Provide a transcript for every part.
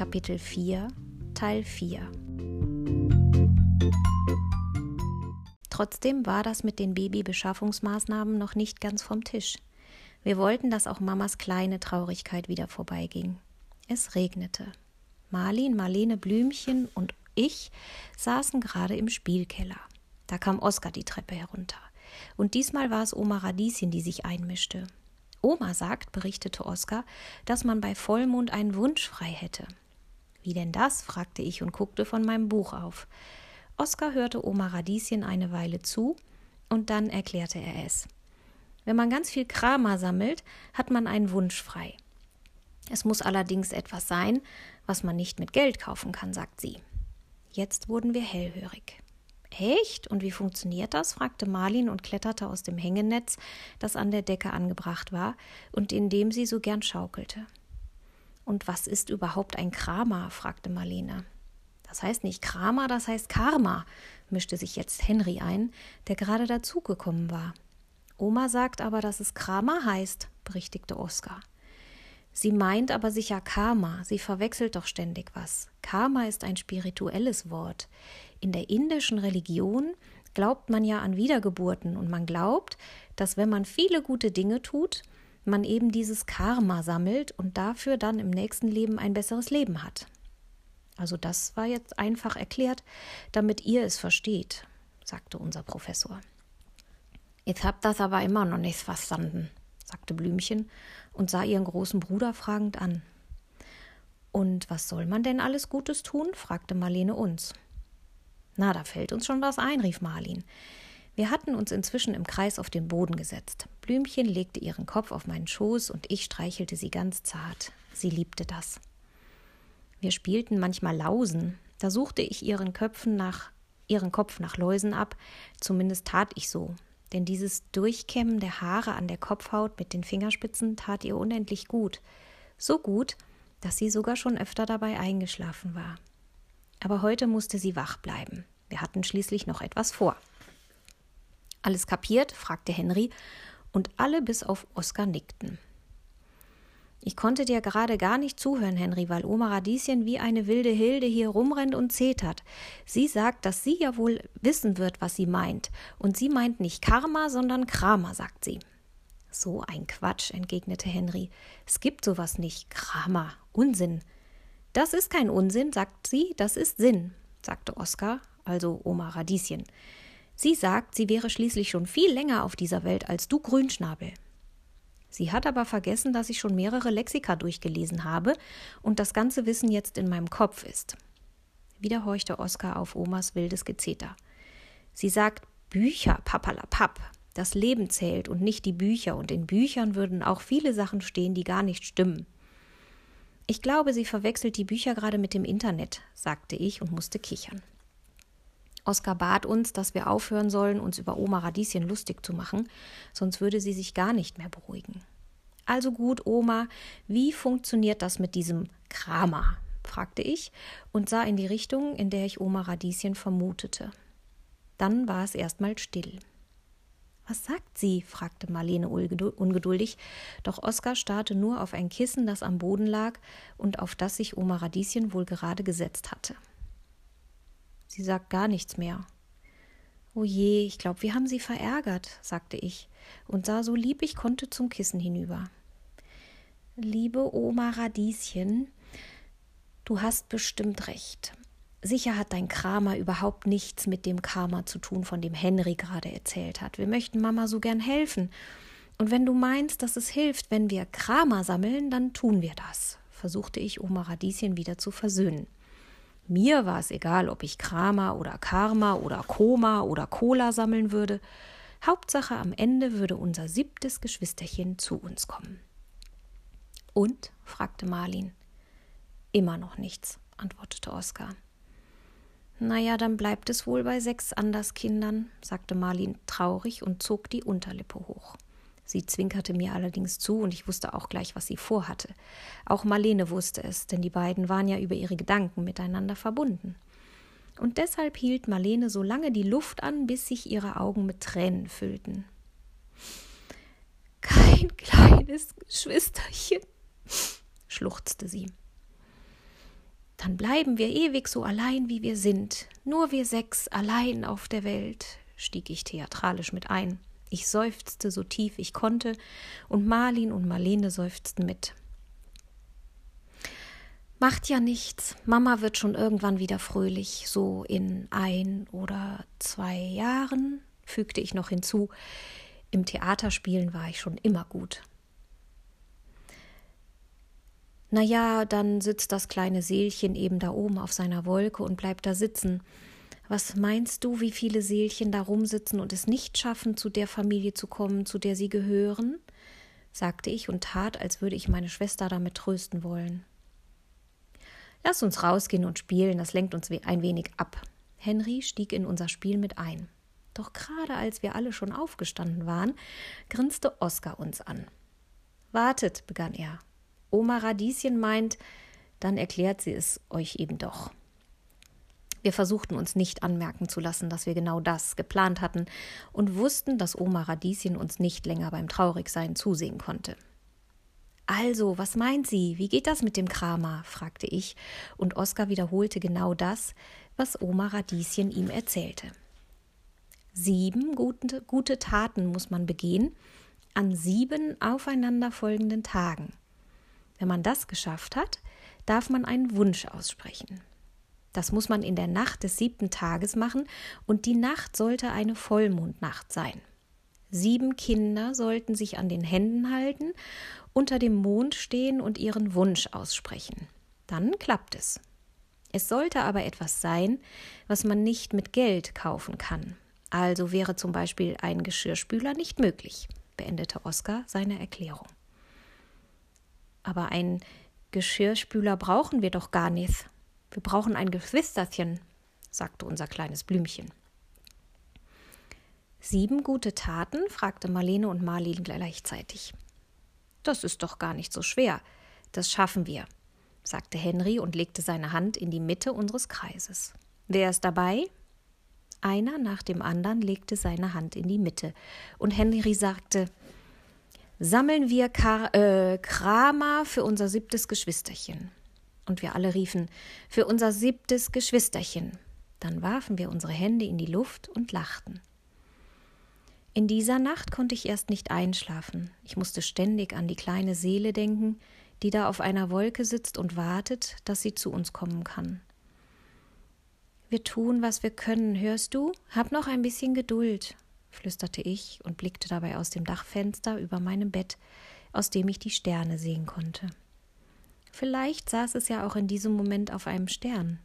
Kapitel 4, Teil 4. Trotzdem war das mit den Babybeschaffungsmaßnahmen noch nicht ganz vom Tisch. Wir wollten, dass auch Mamas kleine Traurigkeit wieder vorbeiging. Es regnete. Marlin, Marlene Blümchen und ich saßen gerade im Spielkeller. Da kam Oskar die Treppe herunter. Und diesmal war es Oma Radieschen, die sich einmischte. Oma sagt, berichtete Oskar, dass man bei Vollmond einen Wunsch frei hätte. Wie denn das? fragte ich und guckte von meinem Buch auf. Oskar hörte Oma Radieschen eine Weile zu und dann erklärte er es. Wenn man ganz viel Krama sammelt, hat man einen Wunsch frei. Es muss allerdings etwas sein, was man nicht mit Geld kaufen kann, sagt sie. Jetzt wurden wir hellhörig. Echt? Und wie funktioniert das? fragte Marlin und kletterte aus dem Hängenetz, das an der Decke angebracht war und in dem sie so gern schaukelte. Und was ist überhaupt ein Krama? fragte Marlene. Das heißt nicht Krama, das heißt Karma, mischte sich jetzt Henry ein, der gerade dazugekommen war. Oma sagt aber, dass es Krama heißt, berichtigte Oskar. Sie meint aber sicher Karma, sie verwechselt doch ständig was. Karma ist ein spirituelles Wort. In der indischen Religion glaubt man ja an Wiedergeburten und man glaubt, dass wenn man viele gute Dinge tut, man eben dieses Karma sammelt und dafür dann im nächsten Leben ein besseres Leben hat. Also das war jetzt einfach erklärt, damit ihr es versteht, sagte unser Professor. Jetzt habt das aber immer noch nicht verstanden, sagte Blümchen und sah ihren großen Bruder fragend an. Und was soll man denn alles Gutes tun? fragte Marlene uns. Na, da fällt uns schon was ein, rief Marlin. Wir hatten uns inzwischen im Kreis auf den Boden gesetzt. Blümchen legte ihren Kopf auf meinen Schoß und ich streichelte sie ganz zart. Sie liebte das. Wir spielten manchmal Lausen. Da suchte ich ihren Köpfen nach ihren Kopf nach Läusen ab, zumindest tat ich so, denn dieses Durchkämmen der Haare an der Kopfhaut mit den Fingerspitzen tat ihr unendlich gut, so gut, dass sie sogar schon öfter dabei eingeschlafen war. Aber heute musste sie wach bleiben. Wir hatten schließlich noch etwas vor. Alles kapiert? fragte Henry, und alle bis auf Oskar nickten. Ich konnte dir gerade gar nicht zuhören, Henry, weil Oma Radieschen wie eine wilde Hilde hier rumrennt und zetert. Sie sagt, dass sie ja wohl wissen wird, was sie meint. Und sie meint nicht Karma, sondern Kramer, sagt sie. So ein Quatsch, entgegnete Henry. Es gibt sowas nicht. Kramer. Unsinn. Das ist kein Unsinn, sagt sie, das ist Sinn, sagte Oskar, also Oma Radieschen. Sie sagt, sie wäre schließlich schon viel länger auf dieser Welt als du Grünschnabel. Sie hat aber vergessen, dass ich schon mehrere Lexika durchgelesen habe und das ganze Wissen jetzt in meinem Kopf ist. Wieder horchte Oskar auf Omas wildes Gezeter. Sie sagt Bücher, papalapap. Das Leben zählt und nicht die Bücher, und in Büchern würden auch viele Sachen stehen, die gar nicht stimmen. Ich glaube, sie verwechselt die Bücher gerade mit dem Internet, sagte ich und musste kichern. Oskar bat uns, dass wir aufhören sollen, uns über Oma Radieschen lustig zu machen, sonst würde sie sich gar nicht mehr beruhigen. Also gut, Oma, wie funktioniert das mit diesem Kramer? fragte ich und sah in die Richtung, in der ich Oma Radieschen vermutete. Dann war es erstmal still. Was sagt sie? fragte Marlene ungeduldig, doch Oskar starrte nur auf ein Kissen, das am Boden lag und auf das sich Oma Radieschen wohl gerade gesetzt hatte. Sie sagt gar nichts mehr. O je, ich glaube, wir haben sie verärgert, sagte ich und sah so lieb ich konnte zum Kissen hinüber. Liebe Oma Radieschen, du hast bestimmt recht. Sicher hat dein Kramer überhaupt nichts mit dem Karma zu tun, von dem Henry gerade erzählt hat. Wir möchten Mama so gern helfen. Und wenn du meinst, dass es hilft, wenn wir Kramer sammeln, dann tun wir das, versuchte ich Oma Radieschen wieder zu versöhnen. Mir war es egal, ob ich Krama oder Karma oder Koma oder Cola sammeln würde. Hauptsache, am Ende würde unser siebtes Geschwisterchen zu uns kommen. Und? fragte Marlin. Immer noch nichts, antwortete Oskar. Na ja, dann bleibt es wohl bei sechs Anderskindern, sagte Marlin traurig und zog die Unterlippe hoch. Sie zwinkerte mir allerdings zu, und ich wusste auch gleich, was sie vorhatte. Auch Marlene wusste es, denn die beiden waren ja über ihre Gedanken miteinander verbunden. Und deshalb hielt Marlene so lange die Luft an, bis sich ihre Augen mit Tränen füllten. Kein kleines Geschwisterchen, schluchzte sie. Dann bleiben wir ewig so allein, wie wir sind, nur wir sechs allein auf der Welt, stieg ich theatralisch mit ein. Ich seufzte so tief ich konnte, und Marlin und Marlene seufzten mit. Macht ja nichts. Mama wird schon irgendwann wieder fröhlich, so in ein oder zwei Jahren, fügte ich noch hinzu. Im Theaterspielen war ich schon immer gut. Na ja, dann sitzt das kleine Seelchen eben da oben auf seiner Wolke und bleibt da sitzen. Was meinst du, wie viele Seelchen da rumsitzen und es nicht schaffen, zu der Familie zu kommen, zu der sie gehören? sagte ich und tat, als würde ich meine Schwester damit trösten wollen. Lass uns rausgehen und spielen, das lenkt uns ein wenig ab. Henry stieg in unser Spiel mit ein. Doch gerade als wir alle schon aufgestanden waren, grinste Oskar uns an. Wartet, begann er. Oma Radieschen meint, dann erklärt sie es euch eben doch. Wir versuchten uns nicht anmerken zu lassen, dass wir genau das geplant hatten und wussten, dass Oma Radieschen uns nicht länger beim Traurigsein zusehen konnte. Also, was meint sie? Wie geht das mit dem Kramer? fragte ich, und Oskar wiederholte genau das, was Oma Radieschen ihm erzählte. Sieben gute, gute Taten muss man begehen an sieben aufeinanderfolgenden Tagen. Wenn man das geschafft hat, darf man einen Wunsch aussprechen. Das muss man in der Nacht des siebten Tages machen, und die Nacht sollte eine Vollmondnacht sein. Sieben Kinder sollten sich an den Händen halten, unter dem Mond stehen und ihren Wunsch aussprechen. Dann klappt es. Es sollte aber etwas sein, was man nicht mit Geld kaufen kann. Also wäre zum Beispiel ein Geschirrspüler nicht möglich, beendete Oskar seine Erklärung. Aber ein Geschirrspüler brauchen wir doch gar nicht. Wir brauchen ein Geschwisterchen, sagte unser kleines Blümchen. Sieben gute Taten? fragte Marlene und Marlin gleichzeitig. Das ist doch gar nicht so schwer. Das schaffen wir, sagte Henry und legte seine Hand in die Mitte unseres Kreises. Wer ist dabei? Einer nach dem anderen legte seine Hand in die Mitte, und Henry sagte Sammeln wir Kar äh, Kramer für unser siebtes Geschwisterchen. Und wir alle riefen Für unser siebtes Geschwisterchen. Dann warfen wir unsere Hände in die Luft und lachten. In dieser Nacht konnte ich erst nicht einschlafen. Ich musste ständig an die kleine Seele denken, die da auf einer Wolke sitzt und wartet, dass sie zu uns kommen kann. Wir tun, was wir können, hörst du? Hab noch ein bisschen Geduld, flüsterte ich und blickte dabei aus dem Dachfenster über meinem Bett, aus dem ich die Sterne sehen konnte. Vielleicht saß es ja auch in diesem Moment auf einem Stern.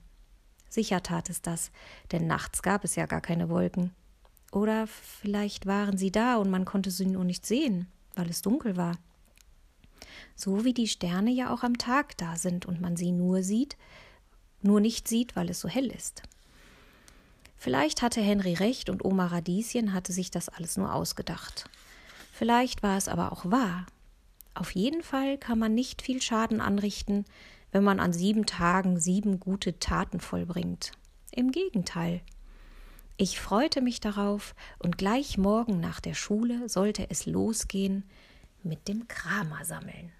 Sicher tat es das, denn nachts gab es ja gar keine Wolken. Oder vielleicht waren sie da und man konnte sie nur nicht sehen, weil es dunkel war. So wie die Sterne ja auch am Tag da sind und man sie nur sieht, nur nicht sieht, weil es so hell ist. Vielleicht hatte Henry recht und Oma Radieschen hatte sich das alles nur ausgedacht. Vielleicht war es aber auch wahr. Auf jeden Fall kann man nicht viel Schaden anrichten, wenn man an sieben Tagen sieben gute Taten vollbringt. Im Gegenteil. Ich freute mich darauf, und gleich morgen nach der Schule sollte es losgehen mit dem Kramer sammeln.